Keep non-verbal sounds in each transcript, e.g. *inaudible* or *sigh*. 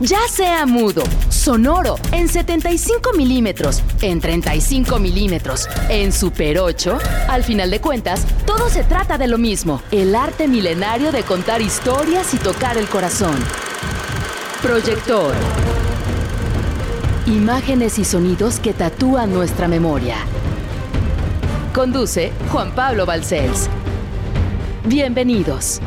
Ya sea mudo, sonoro, en 75 milímetros, en 35 milímetros, en Super 8, al final de cuentas, todo se trata de lo mismo, el arte milenario de contar historias y tocar el corazón. Proyector. Imágenes y sonidos que tatúan nuestra memoria. Conduce Juan Pablo Balcells. Bienvenidos.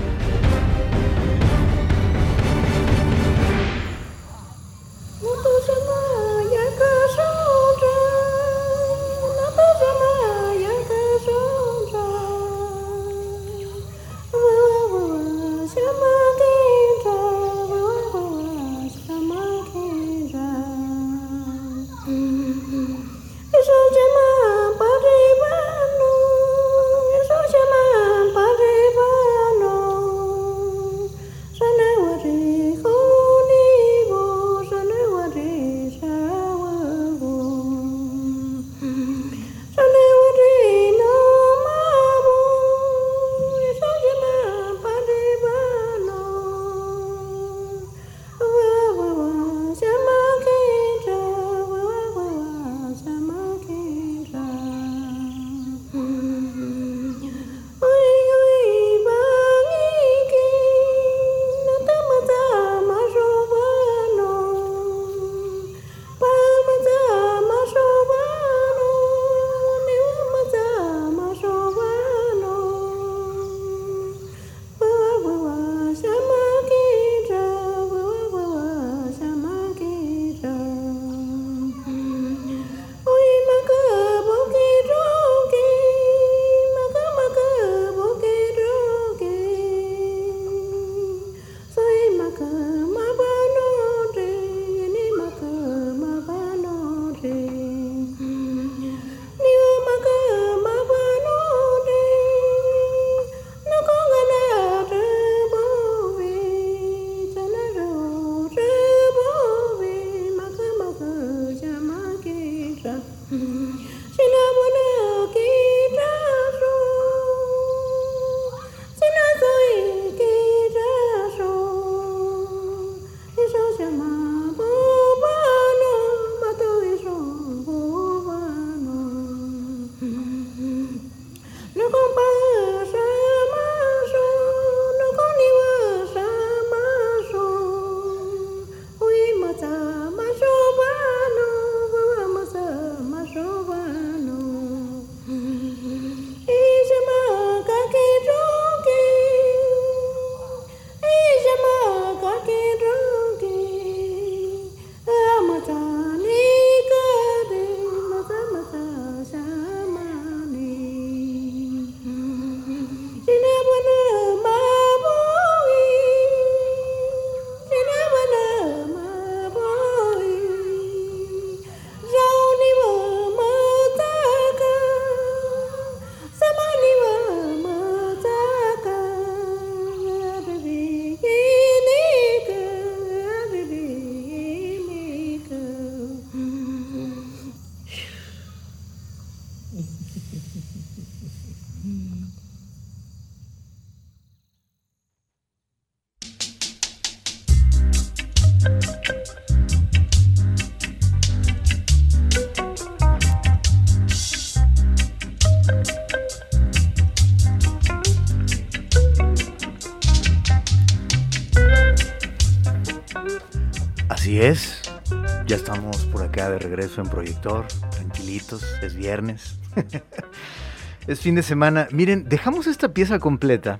Regreso en Proyector, tranquilitos, es viernes, *laughs* es fin de semana. Miren, dejamos esta pieza completa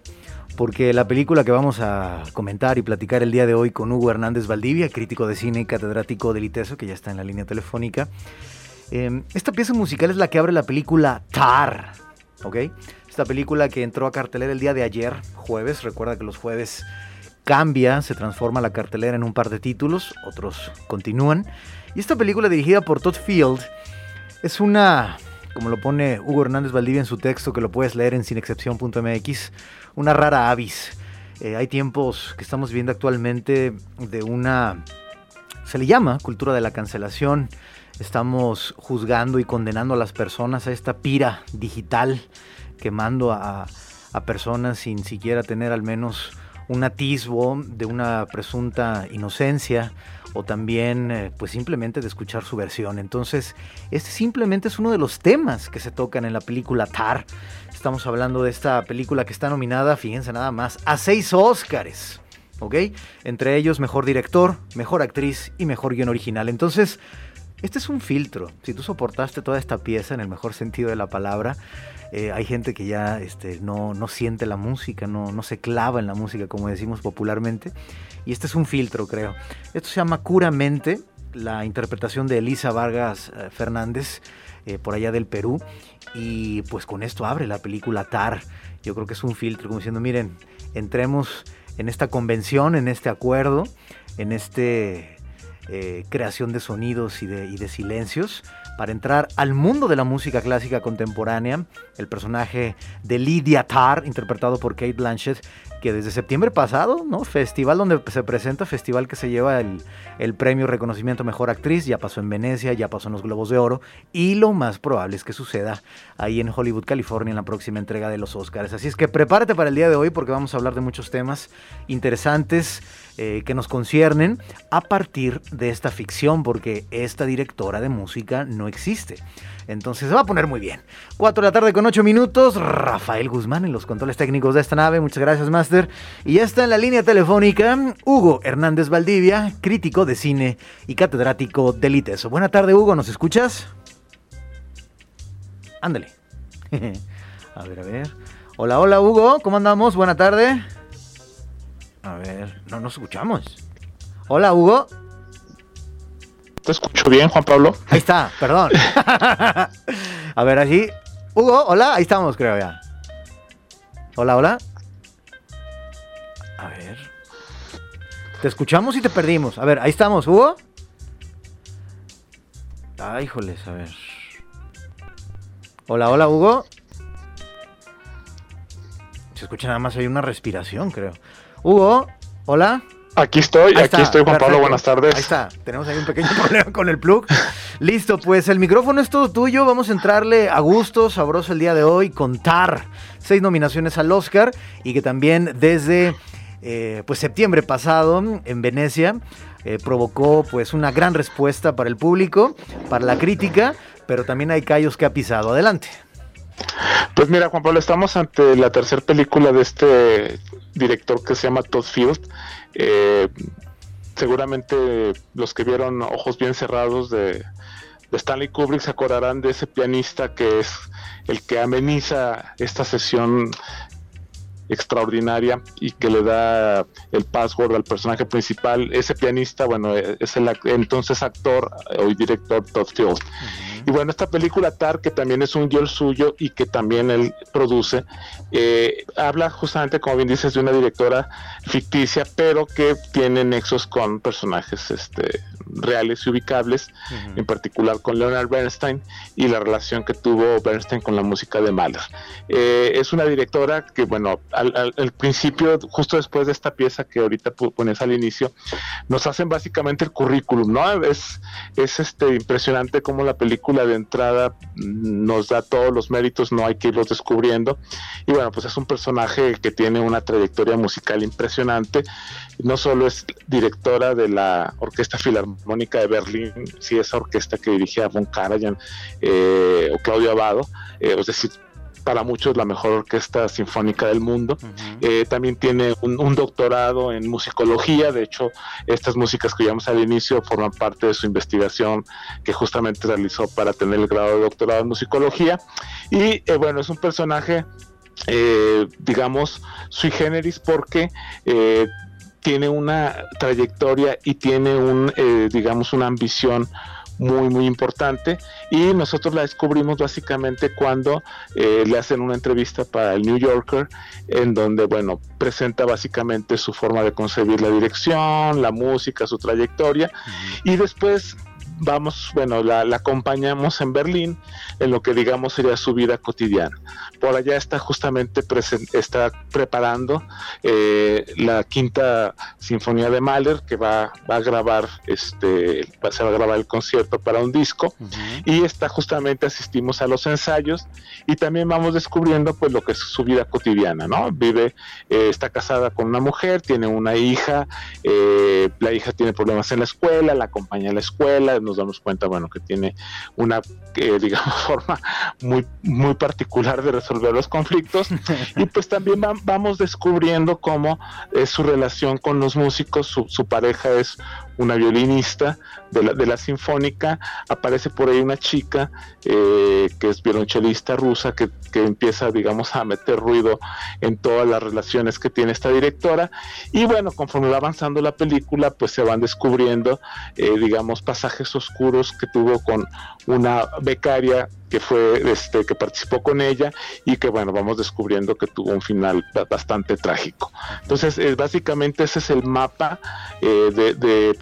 porque la película que vamos a comentar y platicar el día de hoy con Hugo Hernández Valdivia, crítico de cine y catedrático del ITESO, que ya está en la línea telefónica, em, esta pieza musical es la que abre la película Tar, ¿ok? Esta película que entró a cartelera el día de ayer, jueves, recuerda que los jueves cambia, se transforma la cartelera en un par de títulos, otros continúan. Y esta película dirigida por Todd Field es una, como lo pone Hugo Hernández Valdivia en su texto, que lo puedes leer en sinexcepción.mx, una rara avis. Eh, hay tiempos que estamos viendo actualmente de una, se le llama cultura de la cancelación. Estamos juzgando y condenando a las personas a esta pira digital, quemando a, a personas sin siquiera tener al menos un atisbo de una presunta inocencia o también eh, pues simplemente de escuchar su versión. Entonces, este simplemente es uno de los temas que se tocan en la película Tar. Estamos hablando de esta película que está nominada, fíjense nada más, a seis Óscares. ¿Ok? Entre ellos, mejor director, mejor actriz y mejor guion original. Entonces, este es un filtro. Si tú soportaste toda esta pieza en el mejor sentido de la palabra, eh, hay gente que ya este, no, no, siente la música, no, no se clava en la música, como decimos popularmente. Y este es un filtro, creo. Esto se llama Curamente, la interpretación de Elisa Vargas eh, Fernández, eh, por allá del Perú. Y pues con esto abre la película Tar. Yo creo que es un filtro, como diciendo, miren, entremos en esta convención, en este acuerdo, en este creación de sonidos y de, y de silencios para entrar al mundo de la música clásica contemporánea. El personaje de Lydia Tarr, interpretado por Kate Blanchett, que desde septiembre pasado, ¿no? Festival donde se presenta, festival que se lleva el, el, premio reconocimiento mejor actriz, ya pasó en Venecia, ya pasó en los Globos de Oro, y lo más probable es que suceda ahí en Hollywood, California, en la próxima entrega de los Oscars. Así es que prepárate para el día de hoy porque vamos a hablar de muchos temas interesantes eh, que nos conciernen a partir de esta ficción, porque esta directora de música no existe. Entonces se va a poner muy bien. 4 de la tarde con 8 minutos. Rafael Guzmán en los controles técnicos de esta nave. Muchas gracias, Master. Y ya está en la línea telefónica Hugo Hernández Valdivia, crítico de cine y catedrático del ITESO. Buena tarde, Hugo. ¿Nos escuchas? Ándale. *laughs* a ver, a ver. Hola, hola, Hugo. ¿Cómo andamos? Buena tarde. A ver, no nos escuchamos. Hola, Hugo. ¿Te escucho bien, Juan Pablo? Ahí está, perdón. *laughs* A ver, así. Hugo, hola, ahí estamos, creo ya. Hola, hola. A ver. Te escuchamos y te perdimos. A ver, ahí estamos, Hugo. Ay, híjoles, a ver. Hola, hola, Hugo. Se escucha nada más, hay una respiración, creo. Hugo, hola. Aquí estoy, aquí estoy, Juan Pablo, buenas tardes. Ahí está, tenemos ahí un pequeño *laughs* problema con el plug. Listo, pues el micrófono es todo tuyo. Vamos a entrarle a gusto, sabroso el día de hoy, contar seis nominaciones al Oscar y que también desde eh, pues septiembre pasado en Venecia eh, provocó pues una gran respuesta para el público, para la crítica, pero también hay callos que ha pisado. Adelante. Pues mira, Juan Pablo, estamos ante la tercera película de este director que se llama Todd Field. Eh, seguramente los que vieron Ojos Bien Cerrados de, Stanley Kubrick se acordarán de ese pianista que es el que ameniza esta sesión extraordinaria y que le da el password al personaje principal. Ese pianista, bueno, es el entonces actor hoy director Todd Field. Y bueno, esta película Tar, que también es un guion suyo y que también él produce, eh, habla justamente, como bien dices, de una directora ficticia, pero que tiene nexos con personajes este, reales y ubicables, en particular con Leonard Bernstein y la relación que tuvo Bernstein con la música de Mahler. Eh, es una directora que, bueno, al, principio, justo después de esta pieza que ahorita pones al inicio, nos hacen básicamente el currículum, ¿no? Es, es este, impresionante cómo la película de entrada nos da todos los méritos, no hay que irlos descubriendo. Y bueno, pues es un personaje que tiene una trayectoria musical impresionante. No solo es directora de la Orquesta Filarmónica de Berlín, sí, esa orquesta que dirigía Von Karajan eh, o Claudio Abado, eh, es decir, para muchos la mejor orquesta sinfónica del mundo. Eh, también tiene un, doctorado en musicología, de hecho, estas músicas que llamamos al inicio forman parte de su investigación que justamente realizó para tener el grado de doctorado en musicología. Y eh, bueno, es un personaje, eh, digamos, sui generis porque tiene una trayectoria y tiene un, digamos, una ambición muy, muy importante. Y nosotros la descubrimos básicamente cuando eh, le hacen una entrevista para el New Yorker, en donde, bueno, presenta básicamente su forma de concebir la dirección, la música, su trayectoria. Y después vamos, bueno, la, acompañamos en Berlín en lo que digamos sería su vida cotidiana. Por allá está justamente está preparando eh, la quinta sinfonía de Mahler que va, va, a grabar, este, se va a grabar el concierto para un disco y está justamente asistimos a los ensayos y también vamos descubriendo pues lo que es su vida cotidiana, ¿no? Vive, eh, está casada con una mujer, tiene una hija, eh, la hija tiene problemas en la escuela, la acompaña a la escuela, nos damos cuenta, bueno, que tiene una, eh, *laughs* digamos, forma muy, muy particular de resolver los conflictos. *laughs* y pues también vamos descubriendo cómo es su relación con los músicos, su, su pareja es una violinista de la, de la sinfónica, aparece por ahí una chica eh, que es violonchelista rusa que, empieza, digamos, a meter ruido en todas las relaciones que tiene esta directora. Y bueno, conforme va avanzando la película, pues se van descubriendo, eh, digamos, pasajes oscuros que tuvo con una becaria que fue este que participó con ella y que bueno vamos descubriendo que tuvo un final bastante trágico. Entonces eh, básicamente ese es el mapa eh, de,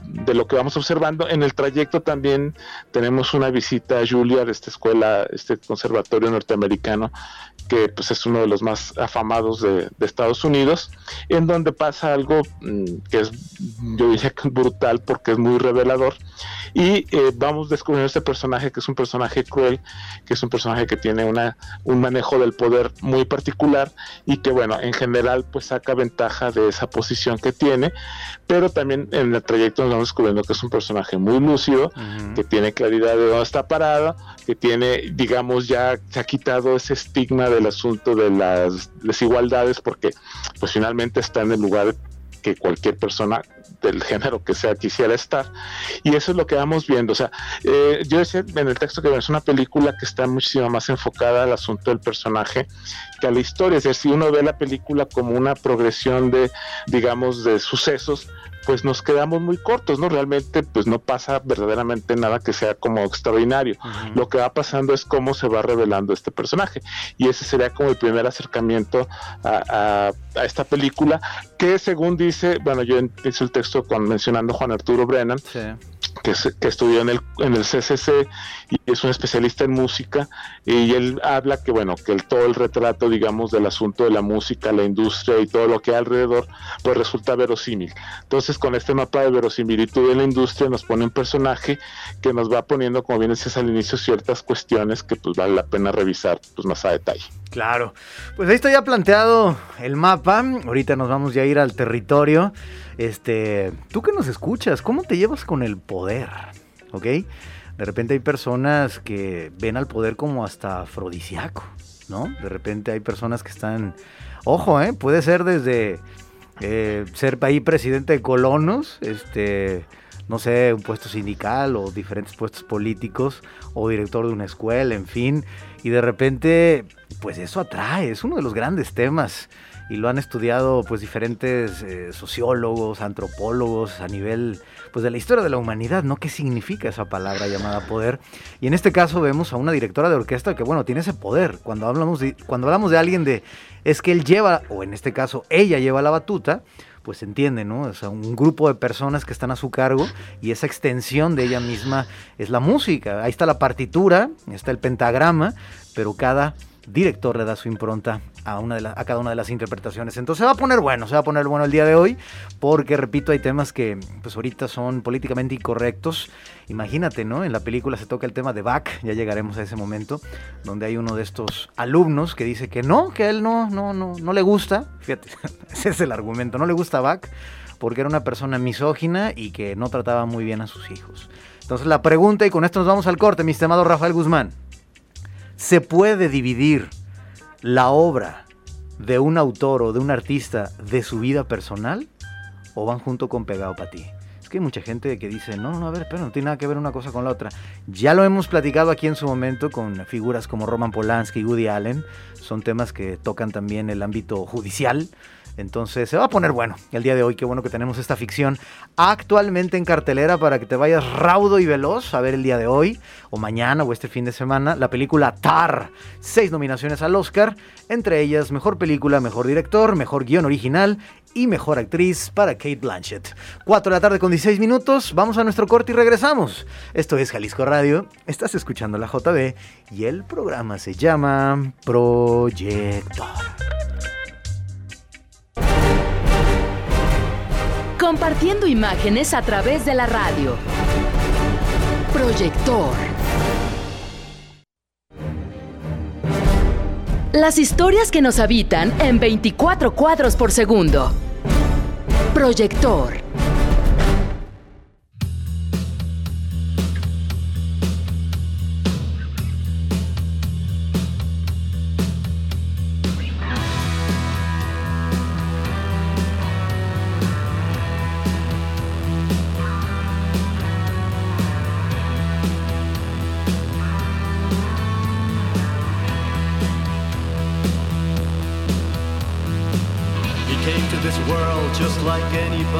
de, lo que vamos observando. En el trayecto también tenemos una visita a Juilliard esta escuela este conservatorio norteamericano que pues es uno de los más afamados de, Estados Unidos, en donde pasa algo mm, que es, yo diría que brutal porque es muy revelador, y eh, vamos descubriendo este personaje que es un personaje cruel, que es un personaje que tiene una, un manejo del poder muy particular y que bueno, en general pues saca ventaja de esa posición que tiene, pero también en el trayecto nos vamos descubriendo que es un personaje muy lúcido, que tiene claridad de dónde está parado, que tiene, digamos, ya se ha quitado ese estigma del asunto de las desigualdades porque pues finalmente está en el lugar que cualquier persona del género que sea quisiera estar. Y eso es lo que vamos viendo. O sea, eh, yo decía en el texto que es una película que está muchísimo más enfocada al asunto del personaje que a la historia. Es decir, si uno ve la película como una progresión de, digamos, de sucesos, pues nos quedamos muy cortos, ¿no? Realmente pues no pasa verdaderamente nada que sea como extraordinario. Lo que va pasando es cómo se va revelando este personaje. Y ese sería como el primer acercamiento a, esta película, que según dice, bueno, yo hice el texto con mencionando Juan Arturo Brennan, que, que, estudió en el, en el CCC y es un especialista en música y él habla que bueno que el, todo el retrato digamos del asunto de la música la industria y todo lo que hay alrededor pues resulta verosímil entonces con este mapa de verosimilitud de la industria nos pone un personaje que nos va poniendo como bien decías al inicio ciertas cuestiones que pues vale la pena revisar pues más a detalle Claro, pues ahí está ya planteado el mapa. Ahorita nos vamos ya a ir al territorio. Este, tú que nos escuchas, ¿cómo te llevas con el poder? ¿Ok? De repente hay personas que ven al poder como hasta afrodisíaco, ¿no? De repente hay personas que están, ojo, ¿eh? Puede ser desde eh, ser ahí presidente de colonos, este, no sé, un puesto sindical o diferentes puestos políticos o director de una escuela, en fin. Y de repente, pues eso atrae, es uno de los grandes temas y lo han estudiado pues diferentes eh, sociólogos, antropólogos a nivel pues de la historia de la humanidad, ¿no? ¿Qué significa esa palabra llamada poder? Y en este caso vemos a una directora de orquesta que bueno, tiene ese poder. Cuando hablamos de, cuando hablamos de alguien de es que él lleva o en este caso ella lleva la batuta, pues entiende, ¿no? O sea, un grupo de personas que están a su cargo y esa extensión de ella misma es la música. Ahí está la partitura, está el pentagrama, pero cada director le da su impronta a, cada una de las interpretaciones. Entonces se va a poner bueno, se va a poner bueno el día de hoy, porque repito, hay temas que pues ahorita son políticamente incorrectos. Imagínate, ¿no? En la película se toca el tema de Bach, ya llegaremos a ese momento, donde hay uno de estos alumnos que dice que no, que a él no, no, no, no le gusta. Fíjate, *laughs* ese es el argumento, no le gusta Bach porque era una persona misógina y que no trataba muy bien a sus hijos. Entonces la pregunta, y con esto nos vamos al corte, mi estimado Rafael Guzmán. ¿Se puede dividir la obra de un autor o de un artista de su vida personal? ¿O van junto con pegado para ti? Es que hay mucha gente que dice, no, no, a ver, pero no tiene nada que ver una cosa con la otra. Ya lo hemos platicado aquí en su momento con figuras como Roman Polanski y Woody Allen. Son temas que tocan también el ámbito judicial. Entonces se va a poner bueno el día de hoy. Qué bueno que tenemos esta ficción actualmente en cartelera para que te vayas raudo y veloz a ver el día de hoy o mañana o este fin de semana la película Tar. Seis nominaciones al Oscar, entre ellas mejor película, mejor director, mejor guion original y mejor actriz para Kate Blanchett. 4 de la tarde con 17 26 minutos, vamos a nuestro corte y regresamos. Esto es Jalisco Radio, estás escuchando la JB y el programa se llama Proyector. Compartiendo imágenes a través de la radio. Proyector. Las historias que nos habitan en 24 cuadros por segundo. Proyector.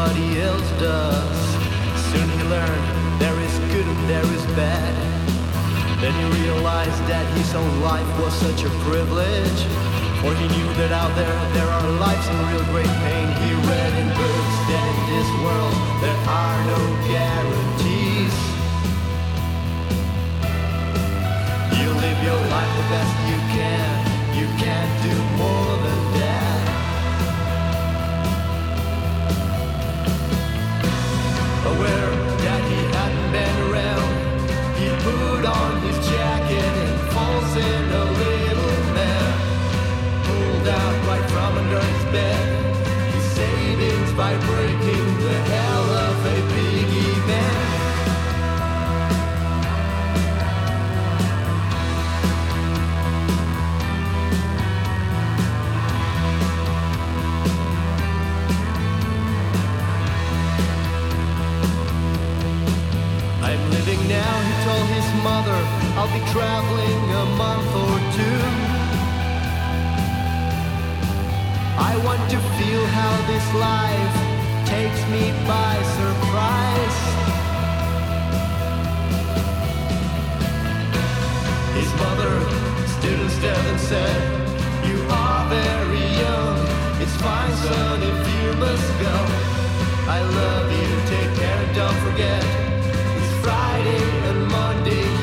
Nobody else does. Soon you learn there is good and there is bad. Then you realize that his own life was such a privilege. For he knew that out there there are lives in real great pain. He read in books that in this world there are no guarantees. You live your life the best you can. You can't do more than aware that he hadn't been around. He put on his jacket and falls in a little mare, pulled out right from under his bed. His savings by breaking the head. mother, I'll be traveling a month or two. I want to feel how this life takes me by surprise. His mother stood instead and said, You are very young. It's fine, son, if you must go. I love you, take care, don't forget. Friday and Monday.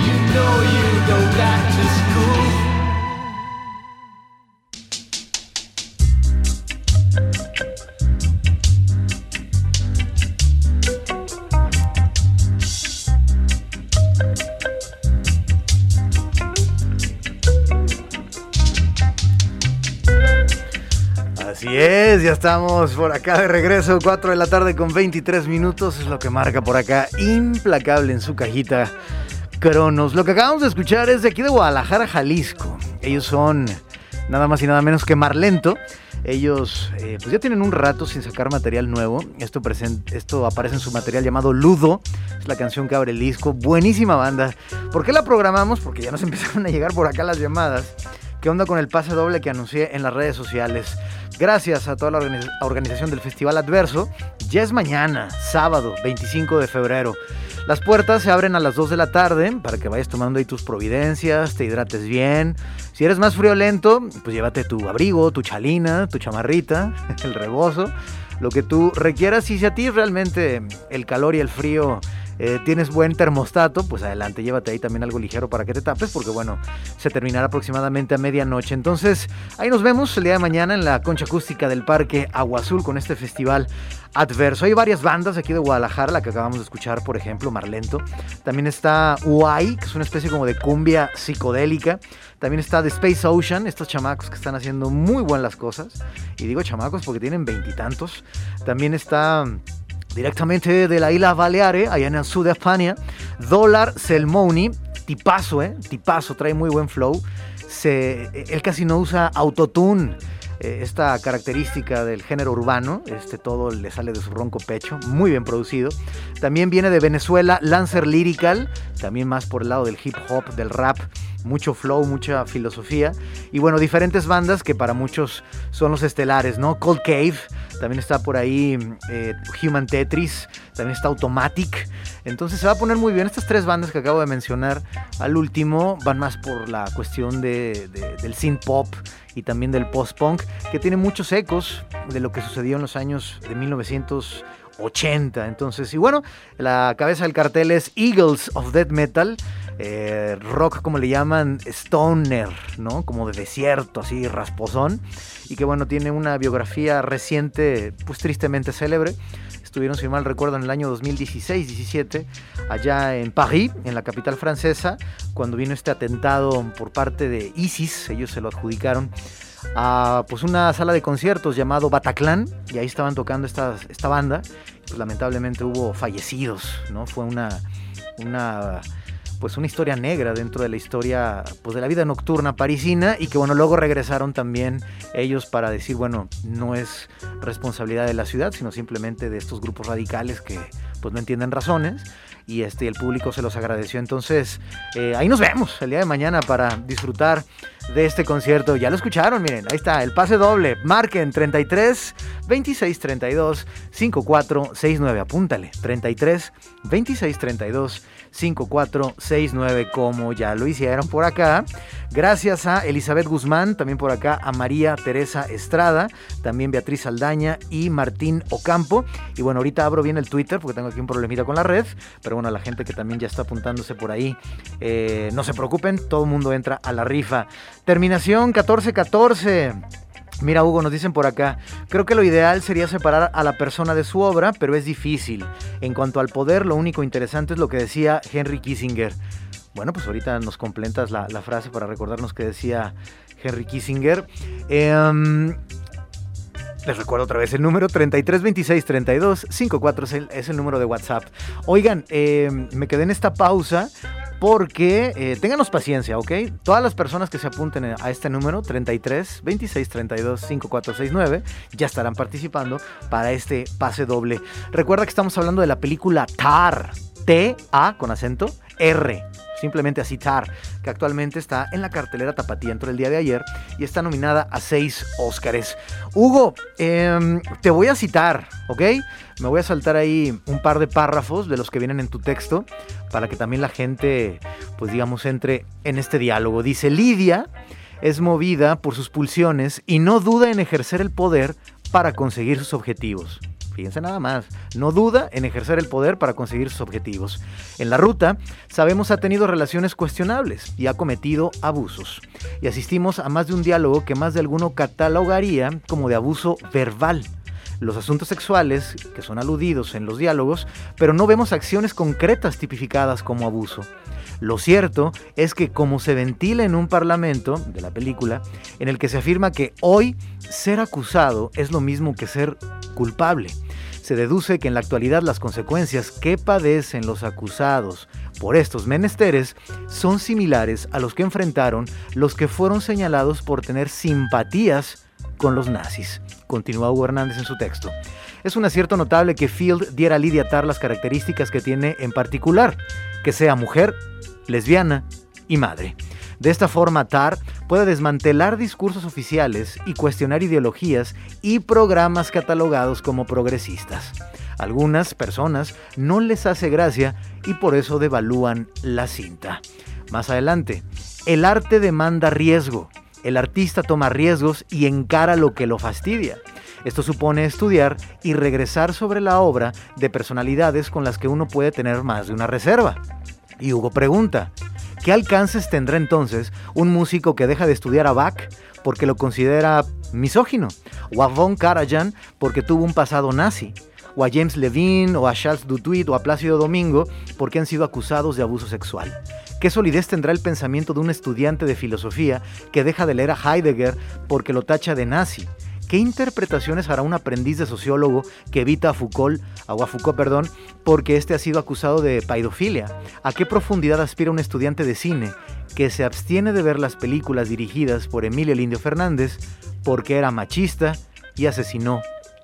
ya estamos por acá de regreso, 4 de la tarde con 23 minutos, es lo que marca por acá, implacable en su cajita Cronos. Lo que acabamos de escuchar es de aquí de Guadalajara, Jalisco. Ellos son nada más y nada menos que Marlento. Ellos eh, pues ya tienen un rato sin sacar material nuevo. Esto, esto aparece en su material llamado Ludo. Es la canción que abre el disco. Buenísima banda. ¿Por qué la programamos? Porque ya nos *laughs* empezaron a llegar por acá las llamadas. ¿Qué onda con el pase doble que anuncié en las redes sociales? Gracias a toda la organización del Festival Adverso. Ya es mañana, sábado 25 de febrero. Las puertas se abren a las 2 de la tarde para que vayas tomando ahí tus providencias, te hidrates bien. Si eres más friolento, pues llévate tu abrigo, tu chalina, tu chamarrita, *laughs* el rebozo, lo que tú requieras. Y si a ti realmente el calor y el frío eh, tienes buen termostato, pues adelante, llévate ahí también algo ligero para que te tapes, porque bueno, se terminará aproximadamente a medianoche. Entonces, ahí nos vemos el día de mañana en la concha acústica del Parque Agua Azul con este festival adverso. Hay varias bandas aquí de Guadalajara, la que acabamos de escuchar, por ejemplo, Marlento. También está Uai, que es una especie como de cumbia psicodélica. También está The Space Ocean, estos chamacos que están haciendo muy buenas las cosas. Y digo chamacos porque tienen veintitantos. También está directamente de la isla Baleares, allá en el sur de España. Dólar Selmoni, tipazo, ¿eh? Tipazo, trae muy buen flow. Se, él casi no usa autotune. Eh, esta característica del género urbano, este todo le sale de su ronco pecho, muy bien producido. También viene de Venezuela Lancer Lyrical, también más por el lado del hip hop, del rap, mucho flow, mucha filosofía. Y bueno, diferentes bandas que para muchos son los estelares, ¿no? Cold Cave, también está por ahí eh, Human Tetris, también está Automatic. Entonces se va a poner muy bien. Estas tres bandas que acabo de mencionar al último van más por la cuestión de, del synth pop y también del post-punk, que tiene muchos ecos de lo que sucedió en los años de 1980. Entonces, y bueno, la cabeza del cartel es Eagles of Death Metal. Eh, rock como le llaman stoner, ¿no? Como de desierto, así rasposón. Y que bueno, tiene una biografía reciente, pues tristemente célebre. Estuvieron, si mal recuerdo, en el año 2016-17, allá en París, en la capital francesa, cuando vino este atentado por parte de ISIS, ellos se lo adjudicaron a pues una sala de conciertos llamado Bataclan y ahí estaban tocando esta, esta banda. Pues, lamentablemente hubo fallecidos, ¿no? Fue una, una pues una historia negra dentro de la historia pues de la vida nocturna parisina y que bueno luego regresaron también ellos para decir bueno no es responsabilidad de la ciudad sino simplemente de estos grupos radicales que pues no entienden razones y este el público se los agradeció entonces eh, ahí nos vemos el día de mañana para disfrutar de este concierto ya lo escucharon miren ahí está el pase doble marquen 33 26 32 54 69 apúntale 33 26 32 5469 como ya lo hicieron por acá. Gracias a Elizabeth Guzmán, también por acá a María Teresa Estrada, también Beatriz Aldaña y Martín Ocampo. Y bueno, ahorita abro bien el Twitter porque tengo aquí un problemita con la red, pero bueno, la gente que también ya está apuntándose por ahí, eh, no se preocupen, todo el mundo entra a la rifa. Terminación 1414. Mira, Hugo, nos dicen por acá, creo que lo ideal sería separar a la persona de su obra, pero es difícil. En cuanto al poder, lo único interesante es lo que decía Henry Kissinger. Bueno, pues ahorita nos completas la, frase para recordarnos que decía Henry Kissinger. Em, les recuerdo otra vez el número 33263254 es el número de WhatsApp. Oigan, em, me quedé en esta pausa porque eh, ténganos paciencia, ¿ok? Todas las personas que se apunten a este número, 33 26 32 5469, ya estarán participando para este pase doble. Recuerda que estamos hablando de la película TAR, T-A con acento, R simplemente así TAR, que actualmente está en la cartelera tapatía entre el día de ayer y está nominada a seis Óscares. Hugo, em, te voy a citar, ¿ok? Me voy a saltar ahí un par de párrafos de los que vienen en tu texto para que también la gente, pues digamos, entre en este diálogo. Dice, Lidia es movida por sus pulsiones y no duda en ejercer el poder para conseguir sus objetivos. Fíjense nada más, no duda en ejercer el poder para conseguir sus objetivos. En la ruta, sabemos ha tenido relaciones cuestionables y ha cometido abusos. Y asistimos a más de un diálogo que más de alguno catalogaría como de abuso verbal los asuntos sexuales que son aludidos en los diálogos, pero no vemos acciones concretas tipificadas como abuso. Lo cierto es que como se ventila en un parlamento de la película, en el que se afirma que hoy ser acusado es lo mismo que ser culpable, se deduce que en la actualidad las consecuencias que padecen los acusados por estos menesteres son similares a los que enfrentaron los que fueron señalados por tener simpatías con los nazis continúa Hugo Hernández en su texto. Es un acierto notable que Field diera a Lydia Tarr las características que tiene en particular, que sea mujer, lesbiana y madre. De esta forma, Tarr puede desmantelar discursos oficiales y cuestionar ideologías y programas catalogados como progresistas. Algunas personas no les hace gracia y por eso devalúan la cinta. Más adelante, el arte demanda riesgo, El artista toma riesgos y encara lo que lo fastidia. Esto supone estudiar y regresar sobre la obra de personalidades con las que uno puede tener más de una reserva. Y Hugo pregunta, ¿qué alcances tendrá entonces un músico que deja de estudiar a Bach porque lo considera misógino? ¿O a Von Karajan porque tuvo un pasado nazi? ¿O a James Levine o a Charles Dutuit o a Plácido Domingo porque han sido acusados de abuso sexual? ¿Qué solidez tendrá el pensamiento de un estudiante de filosofía que deja de leer a Heidegger porque lo tacha de nazi? ¿Qué interpretaciones hará un aprendiz de sociólogo que evita a Foucault, a Foucault, perdón, porque éste ha sido acusado de paidofilia? ¿A qué profundidad aspira un estudiante de cine que se abstiene de ver las películas dirigidas por Emilio Lindio Fernández porque era machista y asesinó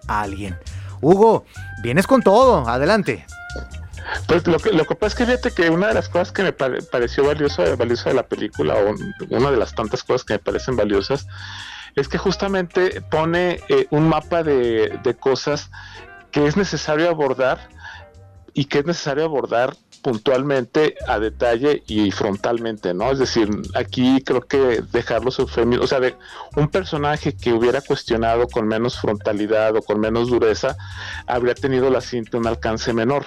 a alguien? Hugo, vienes con todo, adelante. Pues lo que, lo que pasa es que fíjate que una de las cosas que me pareció valiosa, de la película, o una de las tantas cosas que me parecen valiosas, es que justamente pone eh, un mapa de, de cosas que es necesario abordar y que es necesario abordar puntualmente, a detalle y frontalmente, ¿no? Es decir, aquí creo que dejar los eufemismos, o sea, de un personaje que hubiera cuestionado con menos frontalidad o con menos dureza, habría tenido la cinta un alcance menor.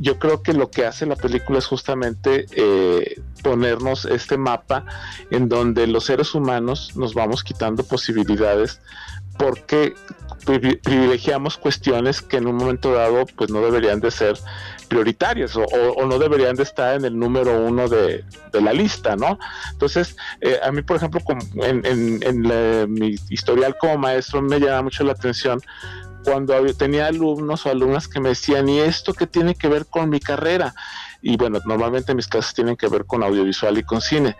Yo creo que lo que hace la película es justamente eh, ponernos este mapa en donde los seres humanos nos vamos quitando posibilidades porque privilegiamos cuestiones que en un momento dado pues no deberían de ser prioritarias o, no deberían de estar en el número uno de, la lista, ¿no? Entonces, eh, a mí, por ejemplo, en, mi historial como maestro me llama mucho la atención cuando tenía alumnos o alumnas que me decían, ¿y esto qué tiene que ver con mi carrera? Y bueno, normalmente mis clases tienen que ver con audiovisual y con cine.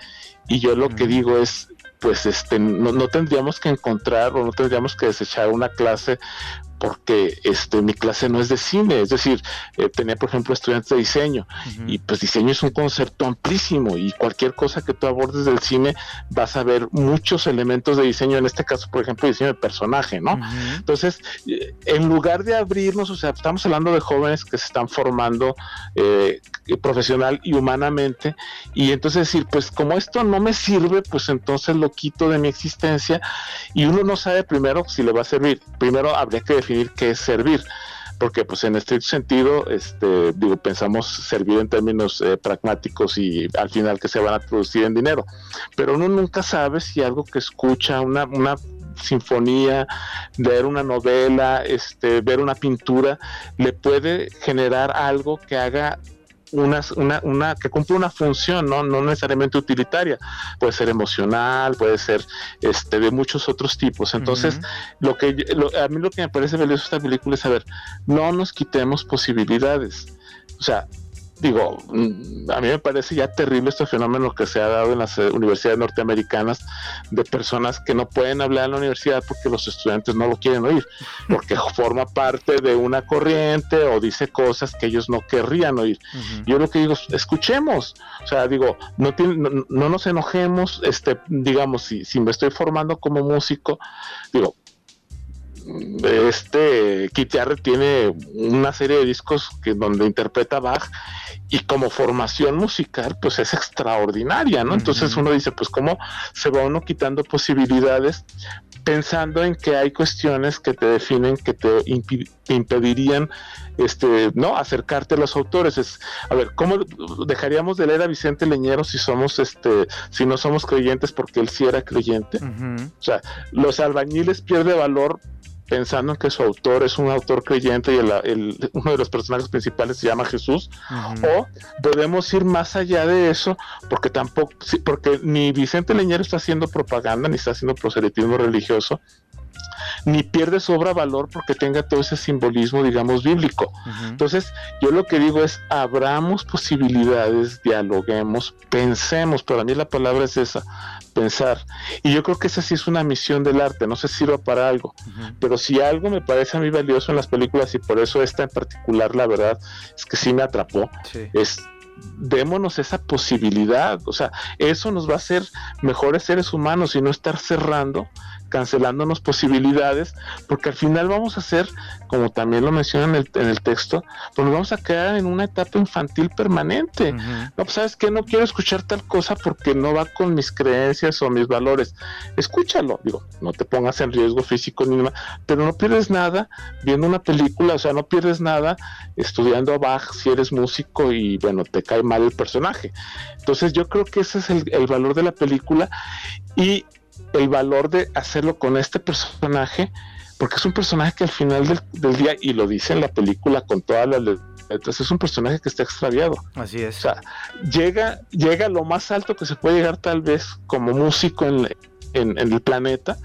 Y yo lo que digo es, pues este no, no, tendríamos que encontrar o no tendríamos que desechar una clase porque este mi clase no es de cine, es decir, eh, tenía por ejemplo estudiantes de diseño y pues diseño es un concepto amplísimo y cualquier cosa que tú abordes del cine vas a ver muchos elementos de diseño, en este caso por ejemplo diseño de personaje, ¿no? Entonces, eh, en lugar de abrirnos, o sea, estamos hablando de jóvenes que se están formando eh, profesional y humanamente y entonces decir, pues como esto no me sirve, pues entonces lo quito de mi existencia y uno no sabe primero si le va a servir. Primero habría que definir qué es servir porque pues en este sentido este digo pensamos servir en términos eh, pragmáticos y al final que se van a producir en dinero. Pero uno nunca sabe si algo que escucha una, una sinfonía, leer una novela, este, ver una pintura, le puede generar algo que haga una, una, una, que cumple una función, ¿no? no necesariamente utilitaria, puede ser emocional, puede ser este, de muchos otros tipos. Entonces, lo que a mí lo que me parece valioso esta película es saber, no nos quitemos posibilidades. O sea, digo, mm, a mí me parece ya terrible este fenómeno que se ha dado en las eh, universidades norteamericanas de personas que no pueden hablar en la universidad porque los estudiantes no lo quieren oír, *laughs* porque forma parte de una corriente o dice cosas que ellos no querrían oír. Yo lo que digo, escuchemos, o sea, digo, no, no, nos enojemos, este, digamos, si, si me estoy formando como músico, digo, este Kit tiene una serie de discos que donde interpreta Bach y como formación musical pues es extraordinaria, ¿no? Entonces uno dice, pues cómo se va uno quitando posibilidades pensando en que hay cuestiones que te definen, que te impedirían este, ¿no? acercarte a los autores. Es, a ver, ¿cómo dejaríamos de leer a Vicente Leñero si somos este, si no somos creyentes porque él sí era creyente? O sea, los albañiles pierde valor pensando en que su autor es un autor creyente y el, uno de los personajes principales se llama Jesús, o podemos ir más allá de eso, porque tampoco, porque ni Vicente Leñero está haciendo propaganda, ni está haciendo proselitismo religioso, ni pierde sobra valor porque tenga todo ese simbolismo, digamos, bíblico. Entonces, yo lo que digo es, abramos posibilidades, dialoguemos, pensemos, para mí la palabra es esa, pensar. Y yo creo que esa sí es una misión del arte, no se sirva para algo, pero si algo me parece a mí valioso en las películas y por eso esta en particular, la verdad, es que sí me atrapó, es démonos esa posibilidad, o sea, eso nos va a hacer mejores seres humanos y no estar cerrando cancelándonos posibilidades, porque al final vamos a ser, como también lo menciona en el, en el texto, pues nos vamos a quedar en una etapa infantil permanente. No, pues sabes que no quiero escuchar tal cosa porque no va con mis creencias o mis valores. Escúchalo, digo, no te pongas en riesgo físico ni nada, pero no pierdes nada viendo una película, o sea, no pierdes nada estudiando a Bach si eres músico y bueno, te cae mal el personaje. Entonces yo creo que ese es el, el valor de la película y el valor de hacerlo con este personaje, porque es un personaje que al final del, día, y lo dice en la película con todas las letras, es un personaje que está extraviado. Así es. O sea, llega, llega a lo más alto que se puede llegar tal vez como músico en, en, el planeta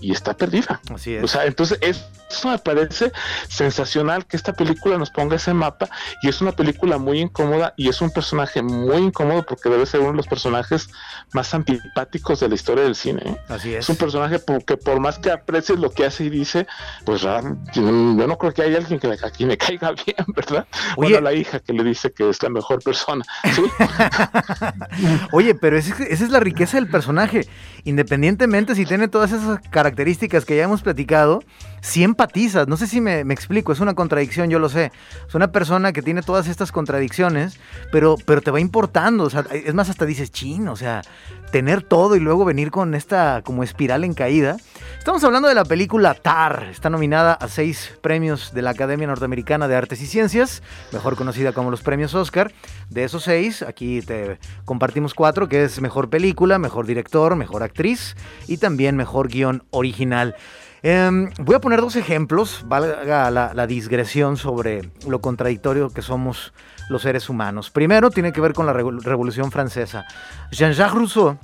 y está perdida. Así es. O sea, entonces eso me parece sensacional que esta película nos ponga ese mapa y es una película muy incómoda y es un personaje muy incómodo porque debe ser uno de los personajes más antipáticos de la historia del cine. ¿eh? Así es. Es un personaje que por más que aprecies lo que hace y dice, pues yo no creo que haya alguien que aquí me caiga *laughs* bien, ¿verdad? Oye, bueno, la hija que le dice que es la mejor persona. *laughs* Oye, pero esa es la riqueza del personaje. Independientemente si tiene todas esas características que ya hemos platicado, si empatizas. No sé si me, explico, es una contradicción, yo lo sé. Es una persona que tiene todas estas contradicciones, pero, pero te va importando. O sea, es más, hasta dices, chin, o sea, tener todo y luego venir con esta como espiral en caída. Estamos hablando de la película Tar. Está nominada a seis premios de la Academia Norteamericana de Artes y Ciencias, mejor conocida como los premios Oscar. De esos seis, aquí te compartimos cuatro, que es mejor película, mejor director, mejor actriz y también mejor guion original. Em, voy a poner dos ejemplos, valga la, la digresión sobre lo contradictorio que somos los seres humanos. Primero tiene que ver con la Revolución Francesa. Jean-Jacques Rousseau,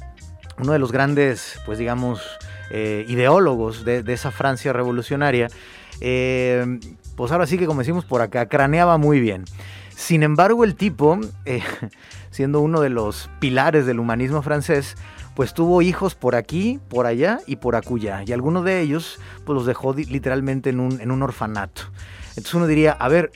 uno de los grandes, pues digamos, eh, ideólogos de, esa Francia revolucionaria, eh, pues ahora sí que como decimos por acá, craneaba muy bien. Sin embargo, el tipo, eh, *laughs* siendo uno de los pilares del humanismo francés, pues tuvo hijos por aquí, por allá y por acullá. Y algunos de ellos, pues los dejó literalmente en un, en un orfanato. Entonces uno diría, a ver,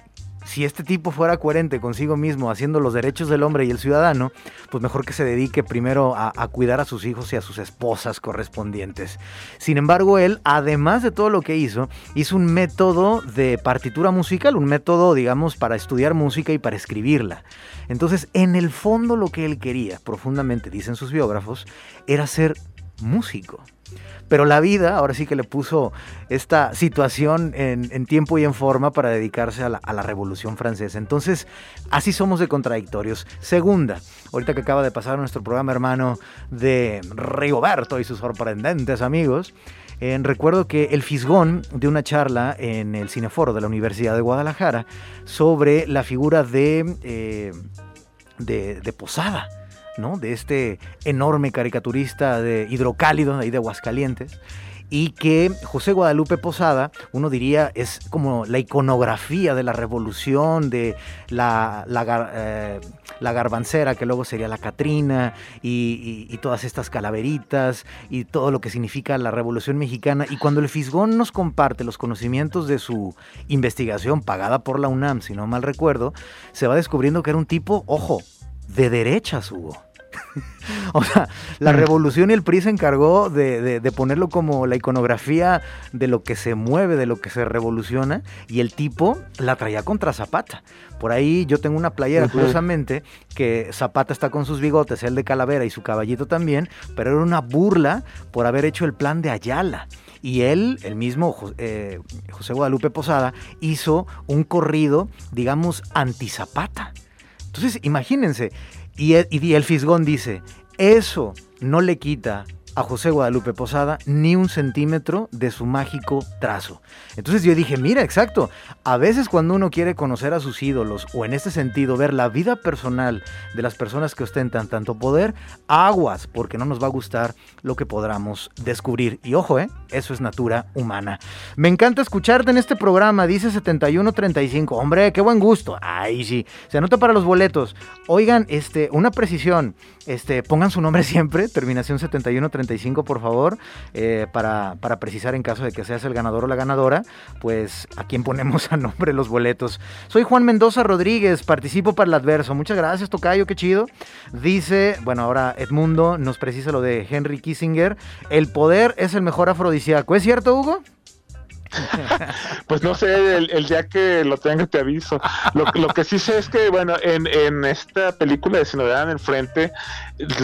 si este tipo fuera coherente consigo mismo, haciendo los derechos del hombre y el ciudadano, pues mejor que se dedique primero a, cuidar a sus hijos y a sus esposas correspondientes. Sin embargo, él, además de todo lo que hizo, hizo un método de partitura musical, un método, digamos, para estudiar música y para escribirla. Entonces, en el fondo lo que él quería, profundamente, dicen sus biógrafos, era ser músico. Pero la vida ahora sí que le puso esta situación en, tiempo y en forma para dedicarse a la, Revolución Francesa. Entonces, así somos de contradictorios. Segunda, ahorita que acaba de pasar nuestro programa hermano de Rigoberto y sus sorprendentes amigos, eh, recuerdo que el Fisgón de una charla en el Cineforo de la Universidad de Guadalajara sobre la figura de, eh, de Posada de este enorme caricaturista de hidrocálido, ahí de Aguascalientes, y que José Guadalupe Posada, uno diría, es como la iconografía de la revolución, de la, la, eh, garbancera, que luego sería la Catrina, y, todas estas calaveritas, y todo lo que significa la revolución mexicana. Y cuando el Fisgón nos comparte los conocimientos de su investigación, pagada por la UNAM, si no mal recuerdo, se va descubriendo que era un tipo, ojo, de derechas, Hugo. *laughs* o sea, la revolución y el PRI se encargó de, ponerlo como la iconografía de lo que se mueve, de lo que se revoluciona, y el tipo la traía contra Zapata. Por ahí yo tengo una playera, curiosamente, que Zapata está con sus bigotes, el de Calavera y su caballito también, pero era una burla por haber hecho el plan de Ayala. Y él, el mismo eh, José Guadalupe Posada, hizo un corrido, digamos, anti-Zapata. Entonces, imagínense, y el, Fisgón dice, eso no le quita a José Guadalupe Posada ni un centímetro de su mágico trazo. Entonces yo dije, mira, exacto, a veces cuando uno quiere conocer a sus ídolos o en este sentido ver la vida personal de las personas que ostentan tanto poder, aguas, porque no nos va a gustar lo que podamos descubrir. Y ojo, ¿eh? eso es natura humana. Me encanta escucharte en este programa, dice 7135. Hombre, qué buen gusto. Ay, sí, se anota para los boletos. Oigan, este, una precisión, este, pongan su nombre siempre, terminación 7135 55, por favor, eh, para, para precisar en caso de que seas el ganador o la ganadora, pues a quién ponemos a nombre los boletos. Soy Juan Mendoza Rodríguez, participo para el adverso. Muchas gracias, Tocayo, qué chido. Dice, bueno, ahora Edmundo nos precisa lo de Henry Kissinger. El poder es el mejor afrodisíaco. ¿Es cierto, Hugo? Pues no sé, el, día que lo tenga te aviso. Lo, lo, que sí sé es que, bueno, en, en esta película de Si en el frente,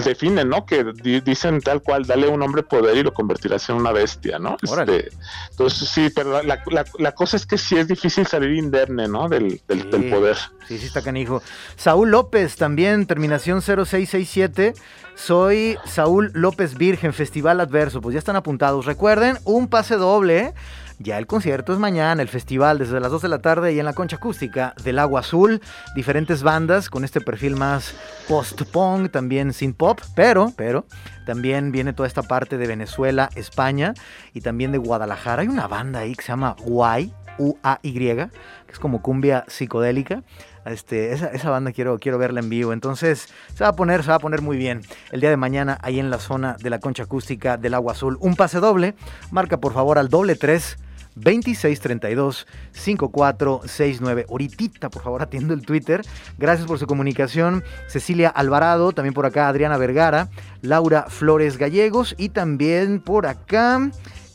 definen, ¿no? Que dicen tal cual, dale un hombre poder y lo convertirás en una bestia, ¿no? Este, entonces sí, pero la, la, cosa es que sí es difícil salir indemne, ¿no? Del, del, del poder. Sí, sí está canijo. Saúl López también, terminación 0667. Soy Saúl López Virgen, Festival Adverso. Pues ya están apuntados. Recuerden, un pase doble, ¿eh? Ya el concierto es mañana, el festival desde las 2 de la tarde y en la concha acústica del Agua Azul. Diferentes bandas con este perfil más post-punk, también sin pop, pero, pero también viene toda esta parte de Venezuela, España y también de Guadalajara. Hay una banda ahí que se llama Guay, U-A-Y, que es como cumbia psicodélica. Este, esa, banda quiero, quiero verla en vivo. Entonces, se va a poner, se va a poner muy bien. El día de mañana, ahí en la zona de la concha acústica del agua azul. Un pase doble. Marca por favor al doble 3 2632 5469. Ahorita, por favor, atiendo el Twitter. Gracias por su comunicación. Cecilia Alvarado, también por acá Adriana Vergara, Laura Flores Gallegos y también por acá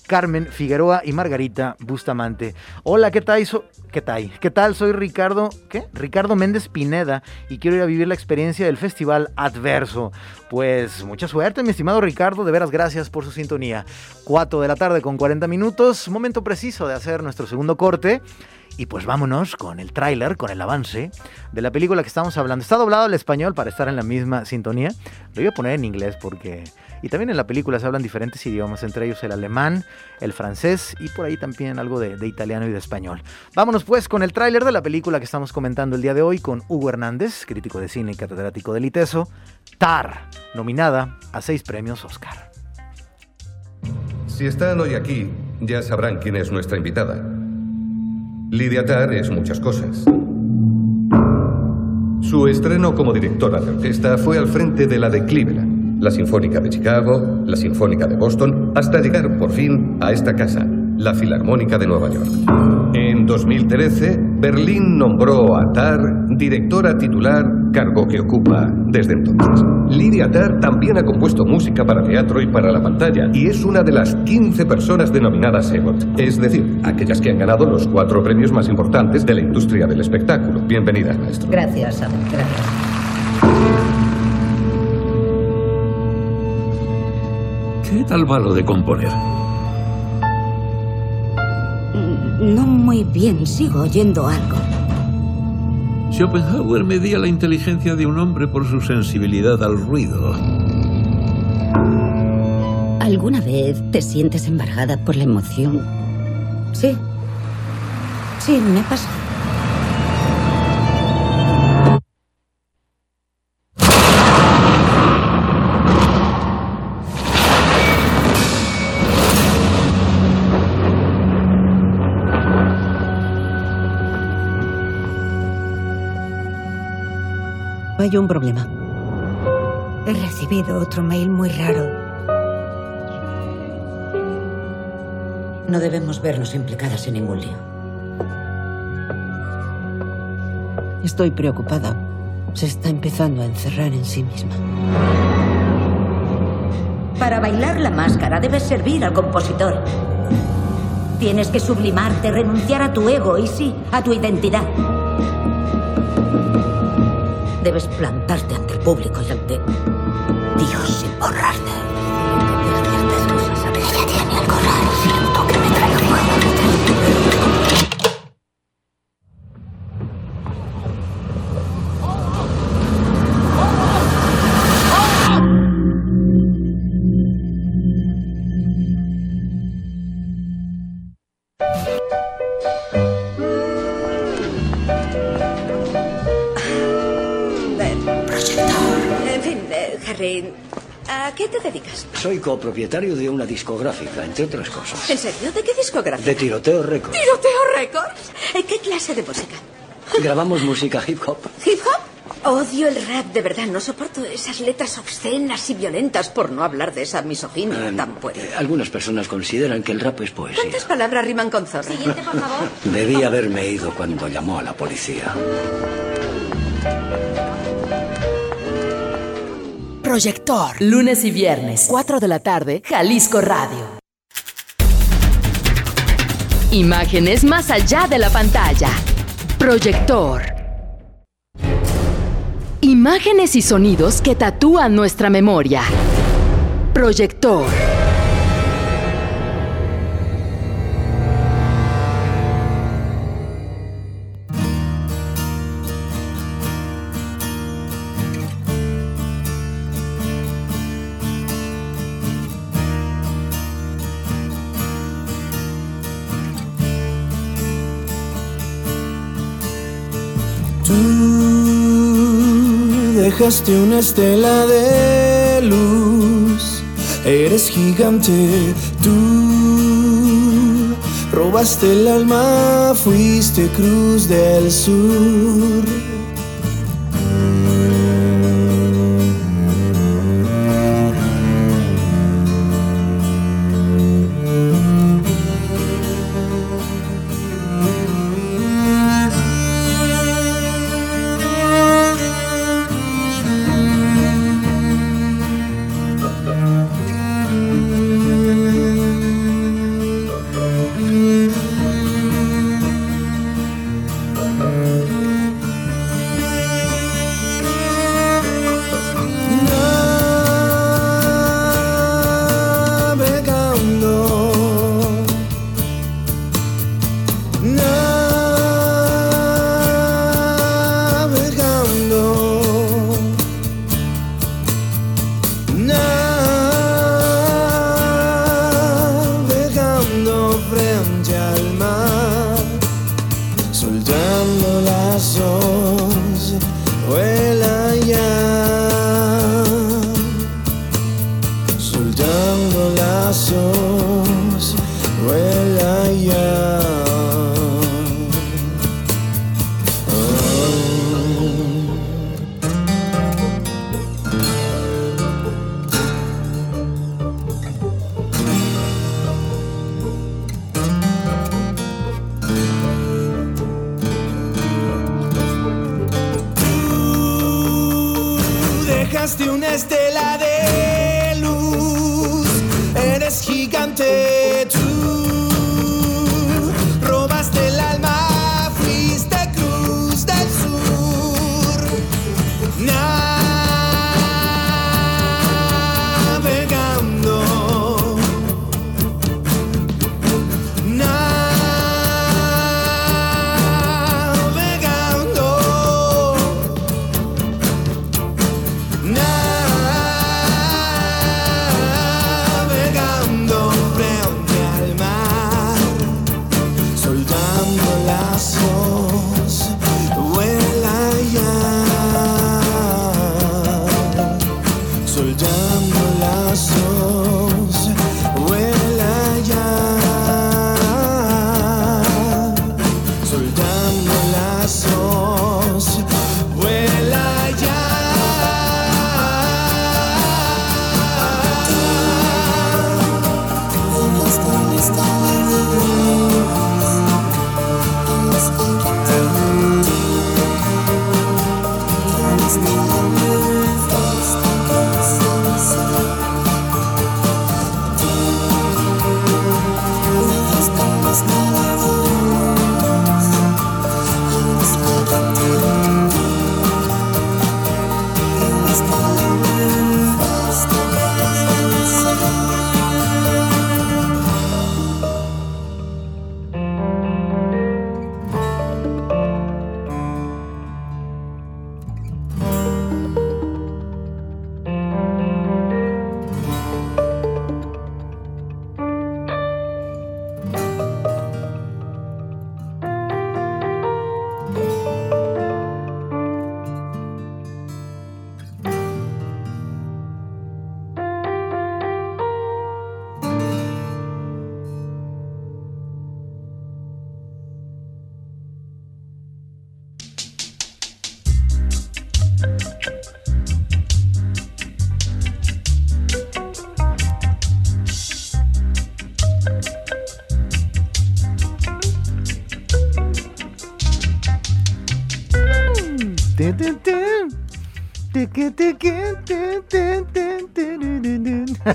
Carmen Figueroa y Margarita Bustamante. Hola, ¿qué tal? ¿Qué tal? ¿Qué tal? Soy Ricardo, ¿qué? Ricardo Méndez Pineda y quiero ir a vivir la experiencia del Festival Adverso. Pues mucha suerte, mi estimado Ricardo, de veras gracias por su sintonía. 4 de la tarde con 40 minutos, momento preciso de hacer nuestro segundo corte. Y pues vámonos con el tráiler, con el avance de la película que estamos hablando. Está doblado al español para estar en la misma sintonía. Lo voy a poner en inglés porque y también en la película se hablan diferentes idiomas, entre ellos el alemán, el francés y por ahí también algo de, italiano y de español. Vámonos pues con el tráiler de la película que estamos comentando el día de hoy con Hugo Hernández, crítico de cine y catedrático del ITESO, Tar, nominada a seis premios Oscar. Si están hoy aquí, ya sabrán quién es nuestra invitada. Lidia Tar es muchas cosas. Su estreno como directora de orquesta fue al frente de la de Cleveland la Sinfónica de Chicago, la Sinfónica de Boston, hasta llegar por fin a esta casa, la Filarmónica de Nueva York. En 2013, Berlín nombró a Tar directora titular, cargo que ocupa desde entonces. Lidia Tar también ha compuesto música para teatro y para la pantalla y es una de las 15 personas denominadas EGOT, es decir, aquellas que han ganado los cuatro premios más importantes de la industria del espectáculo. Bienvenida, maestro. Gracias, Adam. Gracias. ¿Qué tal va lo de componer? No muy bien, sigo oyendo algo. Schopenhauer medía la inteligencia de un hombre por su sensibilidad al ruido. ¿Alguna vez te sientes embargada por la emoción? Sí. Sí, me pasa. Hay un problema. He recibido otro mail muy raro. No debemos vernos implicadas en ningún lío. Estoy preocupada. Se está empezando a encerrar en sí misma. Para bailar la máscara debes servir al compositor. Tienes que sublimarte, renunciar a tu ego y sí, a tu identidad. Debes plantarte ante el público y ante Dios te dedicas? Soy copropietario de una discográfica, entre otras cosas. ¿En serio? ¿De qué discográfica? De Tiroteo Records. ¿Tiroteo Records? ¿En qué clase de música? Grabamos música hip hop. ¿Hip hop? Odio el rap, de verdad. No soporto esas letras obscenas y violentas, por no hablar de esa misoginia Eh, tan puerca. eh, algunas personas consideran que el rap es poesía. ¿Cuántas palabras riman con zorra? Siguiente, por favor. Debí haberme ido cuando llamó a la policía. Proyector. Lunes y viernes, 4 de la tarde, Jalisco Radio. Imágenes más allá de la pantalla. Proyector. Imágenes y sonidos que tatúan nuestra memoria. Proyector. Una estela de luz, eres gigante, tú robaste el alma, fuiste cruz del sur. Gigante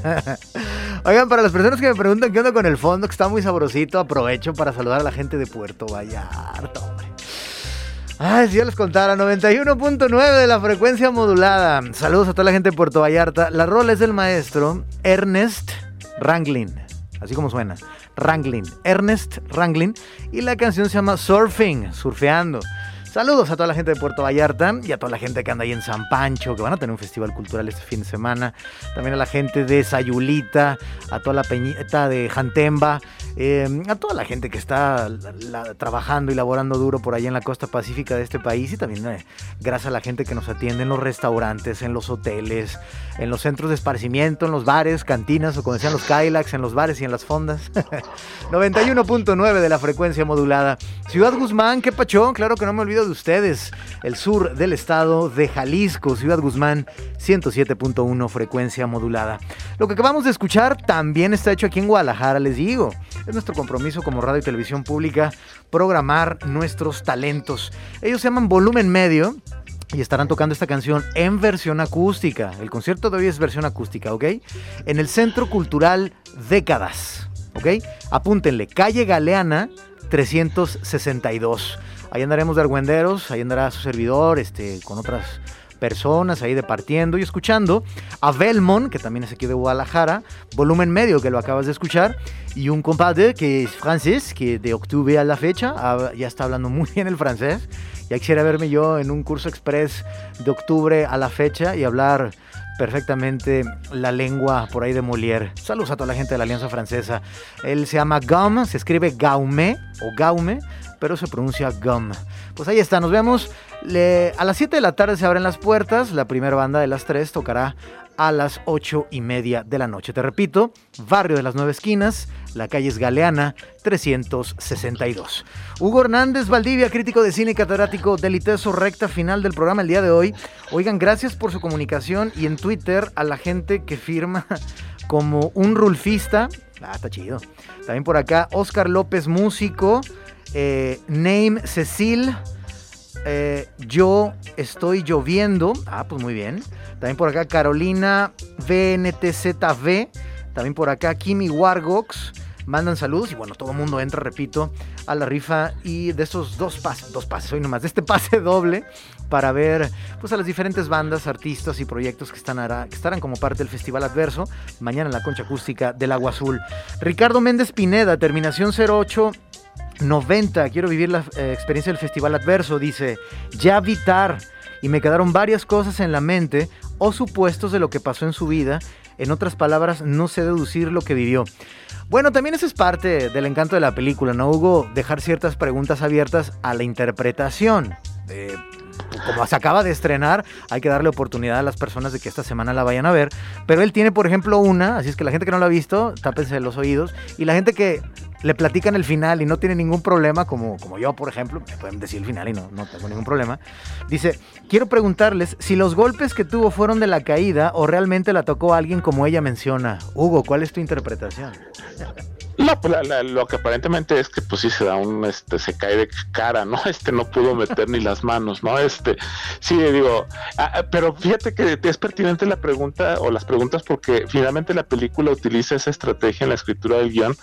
*laughs* Oigan, para las personas que me preguntan qué onda con el fondo, que está muy sabrosito, aprovecho para saludar a la gente de Puerto Vallarta, hombre. Ay, si yo les contara, 91.9 de la frecuencia modulada. Saludos a toda la gente de Puerto Vallarta. La rola es del maestro Ernest Ranglin, así como suena. Ranglin, Ernest Ranglin. Y la canción se llama Surfing, surfeando. Saludos a toda la gente de Puerto Vallarta y a toda la gente que anda ahí en San Pancho, que van a tener un festival cultural este fin de semana. También a la gente de Sayulita, a toda la peñita de Jantemba, eh, a toda la gente que está trabajando y laborando duro por allá en la costa pacífica de este país y también eh, gracias a la gente que nos atiende en los restaurantes, en los hoteles, en los centros de esparcimiento, en los bares, cantinas o como decían los Kylax, en los bares y en las fondas. *laughs* 91.9 de la frecuencia modulada. Ciudad Guzmán, qué pachón, claro que no me olvido de ustedes. El sur del estado de Jalisco, Ciudad Guzmán, 107.1 frecuencia modulada. Lo que acabamos de escuchar también está hecho aquí en Guadalajara, les digo. Es nuestro compromiso como radio y televisión pública programar nuestros talentos. Ellos se llaman Volumen Medio y estarán tocando esta canción en versión acústica. El concierto de hoy es versión acústica, ¿ok? En el Centro Cultural Décadas, ¿ok? Apúntenle, calle Galeana 362. Ahí andaremos de argüenderos, ahí andará su servidor, este, con otras personas ahí departiendo y escuchando a Belmont, que también es aquí de Guadalajara, volumen medio que lo acabas de escuchar, y un compadre que es francés, que de octubre a la fecha ah, ya está hablando muy bien el francés. Ya quisiera verme yo en un curso express de octubre a la fecha y hablar perfectamente la lengua por ahí de Molière. Saludos a toda la gente de la Alianza Francesa. Él se llama Gum, se escribe Gaume o Gaume, pero se pronuncia Gum. Pues ahí está, nos vemos. A las 7 de la tarde se abren las puertas. La primera banda de las 3 tocará a las 8 y media de la noche. Te repito, Barrio de las Nueve Esquinas, la calle es Galeana 362. Hugo Hernández Valdivia, crítico de cine y catedrático del ITESO, recta final del programa el día de hoy. Oigan, gracias por su comunicación y en Twitter a la gente que firma *laughs* como un rulfista. Ah, está chido. También por acá, Oscar López, músico. Eh, Name Cecil. Eh, yo estoy lloviendo. Ah, pues muy bien. También por acá Carolina VNTZV. También por acá Kimi Wargox. Mandan saludos y bueno, todo el mundo entra, repito, a la rifa y de esos dos pases, dos pases, hoy nomás, de este *laughs* pase doble para ver pues a las diferentes bandas, artistas y proyectos que, están que estarán como parte del Festival Adverso mañana en la Concha Acústica del Agua Azul. Ricardo Méndez Pineda, terminación 08 90, quiero vivir la eh, experiencia del Festival Adverso, dice, ya vitar, y me quedaron varias cosas en la mente o supuestos de lo que pasó en su vida, en otras palabras, no sé deducir lo que vivió. Bueno, también eso es parte del encanto de la película, ¿no, Hugo? Dejar ciertas preguntas abiertas a la interpretación. Eh, como se acaba de estrenar, hay que darle oportunidad a las personas de que esta semana la vayan a ver. Pero él tiene, por ejemplo, una, así es que la gente que no la ha visto, tápense los oídos. Y la gente que le platican el final y no tiene ningún problema, como, como yo, por ejemplo, me pueden decir el final y no, no tengo ningún problema. Dice, quiero preguntarles si los golpes que tuvo fueron de la caída o realmente la tocó alguien como ella menciona. Hugo, ¿cuál es tu interpretación? No, pues la- la- lo que aparentemente es que pues sí se da un, este, se cae de cara, ¿no? *laughs* Este no pudo meter ni las manos, ¿no? Este, sí, digo, ah, ah, pero fíjate que es pertinente la pregunta o las preguntas porque finalmente la película utiliza esa estrategia en la escritura del guion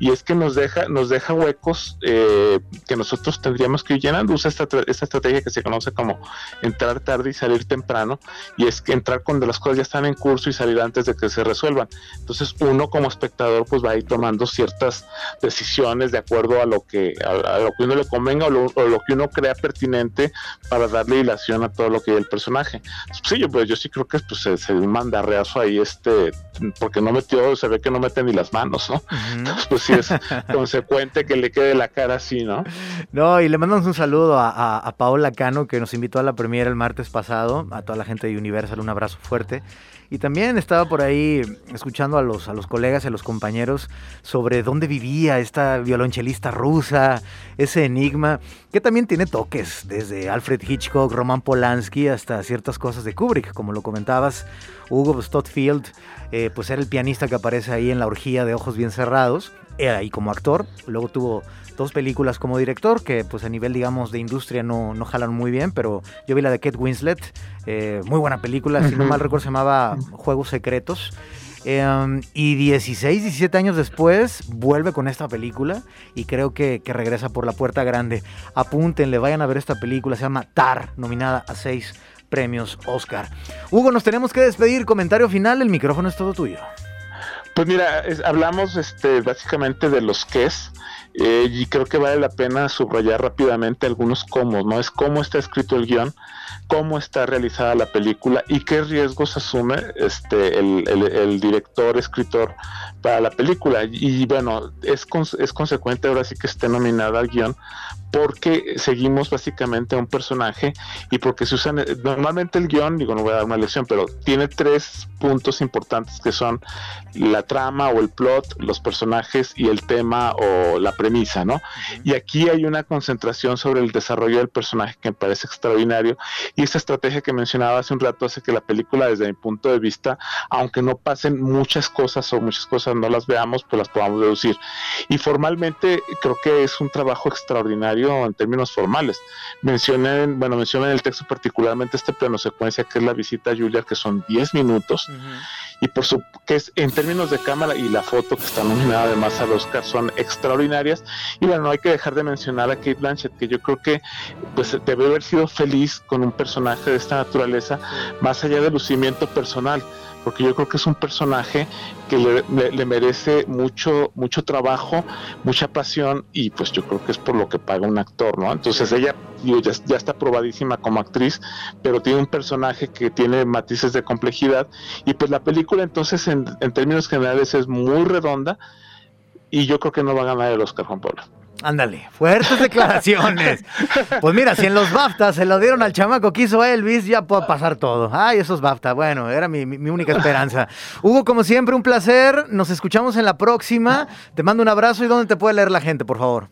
y es que nos deja, nos deja huecos eh, que nosotros tendríamos que ir llenando. Usa esta, esta estrategia que se conoce como entrar tarde y salir temprano, y es que entrar cuando las cosas ya están en curso y salir antes de que se resuelvan. Entonces uno como espectador pues va a ir tomando ciertas decisiones de acuerdo a lo que a, a lo que uno le convenga o lo, o lo que uno crea pertinente para darle hilación a todo lo que hay el personaje. Sí, yo pues yo sí creo que pues se, se dio un mandarreazo ahí este porque no metió, se ve que no mete ni las manos, ¿no? Entonces, *laughs* pues sí es *laughs* consecuente que le quede la cara así, ¿no? No, y le mandamos un saludo a, a, a Paola Cano que nos invitó a la premiere el martes pasado, a toda la gente de Universal, un abrazo fuerte. Y también estaba por ahí escuchando a los, a los colegas y a los compañeros sobre dónde vivía esta violonchelista rusa, ese enigma, que también tiene toques, desde Alfred Hitchcock, Roman Polanski, hasta ciertas cosas de Kubrick, como lo comentabas, Hugo Stotfield, eh, pues era el pianista que aparece ahí en la orgía de ojos bien cerrados. eh, ahí como actor. Luego tuvo dos películas como director que pues a nivel digamos de industria no, no jalan muy bien, pero yo vi la de Kate Winslet, eh, muy buena película, si no mal recuerdo se llamaba Juegos Secretos. Eh, y 16, 17 años después vuelve con esta película y creo que, que regresa por la puerta grande. Apúntenle, vayan a ver esta película, se llama Tar, nominada a seis premios Oscar. Hugo, nos tenemos que despedir. Comentario final, el micrófono es todo tuyo. Pues mira, es- hablamos este, básicamente de los es eh, y creo que vale la pena subrayar rápidamente algunos cómo, ¿no? Es cómo está escrito el guion, cómo está realizada la película y qué riesgos asume este, el, el- el director, escritor para la película. Y, bueno, es, es consecuente ahora sí que esté nominada al guion porque seguimos básicamente a un personaje y porque se usan normalmente el guion, digo, no voy a dar una lección, pero tiene tres puntos importantes que son la trama o el plot, los personajes y el tema o la premisa, ¿no? Y aquí hay una concentración sobre el desarrollo del personaje que me parece extraordinario y esa estrategia que mencionaba hace un rato hace que la película desde mi punto de vista, aunque no pasen muchas cosas o muchas cosas no las veamos, pues las podamos deducir. Y formalmente creo que es un trabajo extraordinario en términos formales. Mencioné, bueno, mencioné en el texto particularmente este plano secuencia que es la visita a Julia, que son 10 minutos, y por su que es en términos de cámara y la foto que está nominada además al Oscar son extraordinarias. Y bueno, no hay que dejar de mencionar a Kate Blanchett, que yo creo que pues debe haber sido feliz con un personaje de esta naturaleza, más allá del lucimiento personal porque yo creo que es un personaje que le, le- le merece mucho mucho trabajo, mucha pasión y pues yo creo que es por lo que paga un actor, ¿no? Entonces ella ya está probadísima como actriz, pero tiene un personaje que tiene matices de complejidad y pues la película entonces en, en términos generales es muy redonda y yo creo que no va a ganar el Oscar Juan Pablo. Ándale, fuertes declaraciones. *laughs* Pues mira, si en los BAFTA se lo dieron al chamaco que hizo Elvis, ya puede pasar todo. Ay, esos BAFTA, bueno, era mi, mi- mi única esperanza. Hugo, como siempre, un placer. Nos escuchamos en la próxima. Te mando un abrazo y dónde te puede leer la gente, por favor.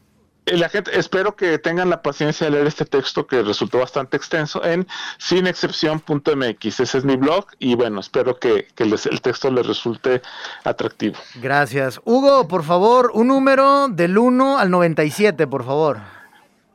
Eh, La gente, espero que tengan la paciencia de leer este texto que resultó bastante extenso en sinexcepción.mx. Ese es mi blog y bueno, espero que, que les- el texto les resulte atractivo. Gracias. Hugo, por favor, un número del 1 al 97, por favor.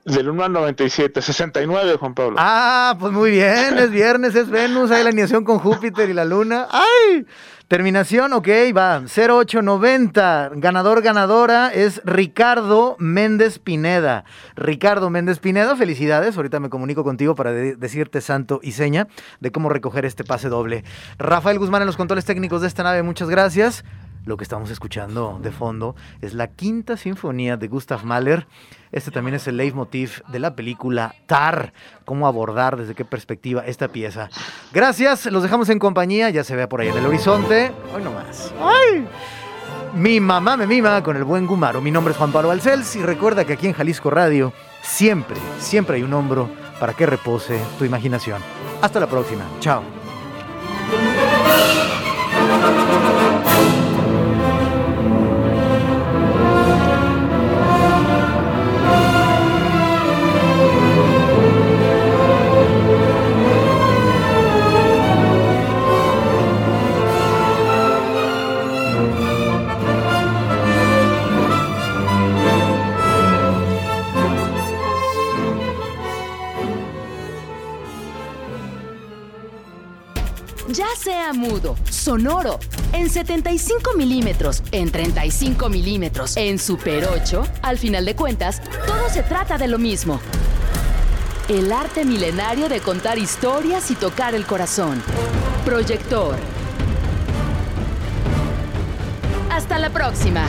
Del 1 al 97, 69, Juan Pablo. Ah, pues muy bien, es viernes, es Venus, hay la alineación con Júpiter y la Luna. ¡Ay! Terminación, ok, va, 0890. Ganador, ganadora es Ricardo Méndez Pineda. Ricardo Méndez Pineda, felicidades. Ahorita me comunico contigo para de- decirte santo y seña de cómo recoger este pase doble. Rafael Guzmán en los controles técnicos de esta nave, muchas gracias. Lo que estamos escuchando de fondo es la quinta sinfonía de Gustav Mahler. Este también es el leitmotiv de la película Tar. Cómo abordar, desde qué perspectiva esta pieza. Gracias, los dejamos en compañía. Ya se ve por ahí en el horizonte. Hoy nomás. ¡Ay! Mi mamá me mima con el buen Gumaro. Mi nombre es Juan Pablo Alcels y recuerda que aquí en Jalisco Radio siempre, siempre hay un hombro para que repose tu imaginación. Hasta la próxima. Chao. Sea mudo, sonoro, en 75 milímetros, en 35 milímetros, en Super 8, al final de cuentas, todo se trata de lo mismo. El arte milenario de contar historias y tocar el corazón. Proyector. Hasta la próxima.